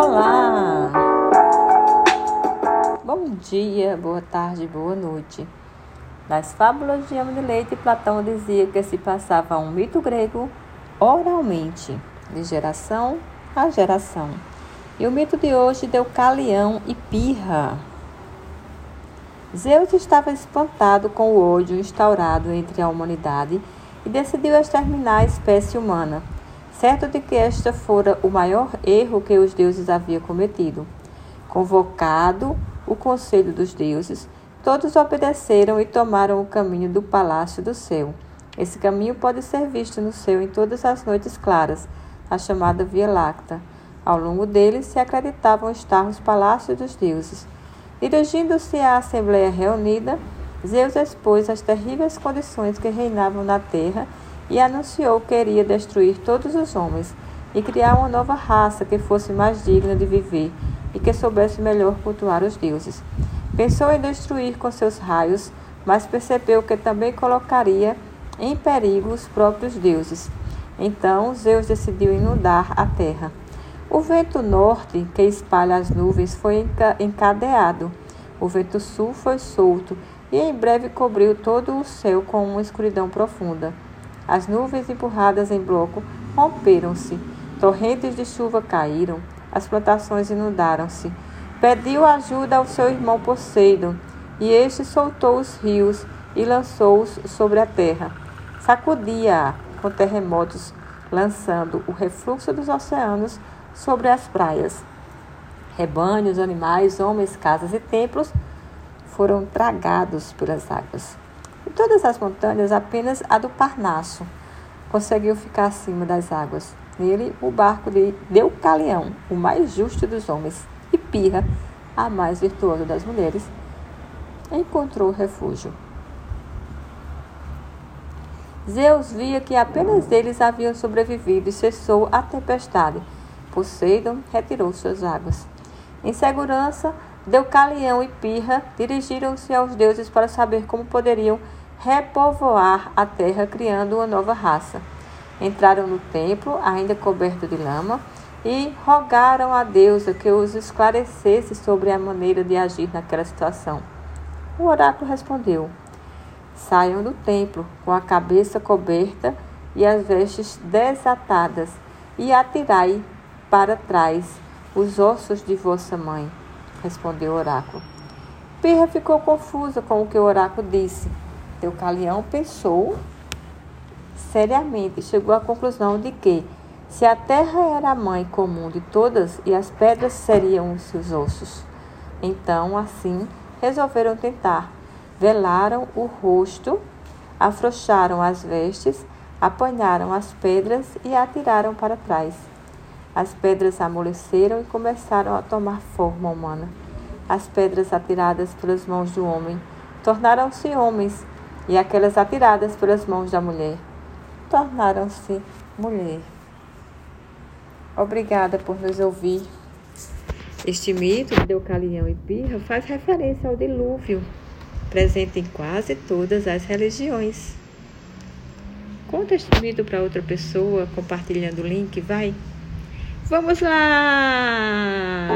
Olá! Bom dia, boa tarde, boa noite. Nas fábulas de Amo de Leite, Platão dizia que se passava um mito grego oralmente, de geração a geração. E o mito de hoje deu Calião e Pirra. Zeus estava espantado com o ódio instaurado entre a humanidade e decidiu exterminar a espécie humana certo de que esta fora o maior erro que os deuses haviam cometido. Convocado o conselho dos deuses, todos obedeceram e tomaram o caminho do palácio do céu. Esse caminho pode ser visto no céu em todas as noites claras, a chamada Via Láctea. Ao longo dele se acreditavam estar os palácios dos deuses. Dirigindo-se à Assembleia reunida, Zeus expôs as terríveis condições que reinavam na terra e anunciou que iria destruir todos os homens e criar uma nova raça que fosse mais digna de viver e que soubesse melhor cultuar os deuses. Pensou em destruir com seus raios, mas percebeu que também colocaria em perigo os próprios deuses. Então Zeus decidiu inundar a terra. O vento norte, que espalha as nuvens, foi encadeado. O vento sul foi solto e em breve cobriu todo o céu com uma escuridão profunda. As nuvens empurradas em bloco romperam-se, torrentes de chuva caíram, as plantações inundaram-se. Pediu ajuda ao seu irmão Poseidon, e este soltou os rios e lançou-os sobre a terra. Sacudia-a com terremotos, lançando o refluxo dos oceanos sobre as praias. Rebanhos, animais, homens, casas e templos foram tragados pelas águas. De todas as montanhas, apenas a do Parnaso conseguiu ficar acima das águas. Nele, o barco de Deucalião, o mais justo dos homens, e Pirra, a mais virtuosa das mulheres, encontrou refúgio. Zeus via que apenas eles haviam sobrevivido e cessou a tempestade. Poseidon retirou suas águas. Em segurança, Deucalião e Pirra dirigiram-se aos deuses para saber como poderiam repovoar a terra, criando uma nova raça. Entraram no templo, ainda coberto de lama, e rogaram a deusa que os esclarecesse sobre a maneira de agir naquela situação. O oráculo respondeu: Saiam do templo com a cabeça coberta e as vestes desatadas, e atirai para trás os ossos de vossa mãe. Respondeu o oráculo. Pirra ficou confusa com o que o oráculo disse Deucalião pensou seriamente e chegou à conclusão de que, se a terra era a mãe comum de todas e as pedras seriam os seus ossos, então, assim, resolveram tentar. Velaram o rosto, afrouxaram as vestes, apanharam as pedras e atiraram para trás. As pedras amoleceram e começaram a tomar forma humana. As pedras atiradas pelas mãos do homem tornaram-se homens e aquelas atiradas pelas mãos da mulher tornaram-se mulher. Obrigada por nos ouvir. Este mito de Deucalião e Pirra faz referência ao dilúvio, presente em quase todas as religiões. Conta este mito para outra pessoa, compartilhando o link, vai? Vamos lá!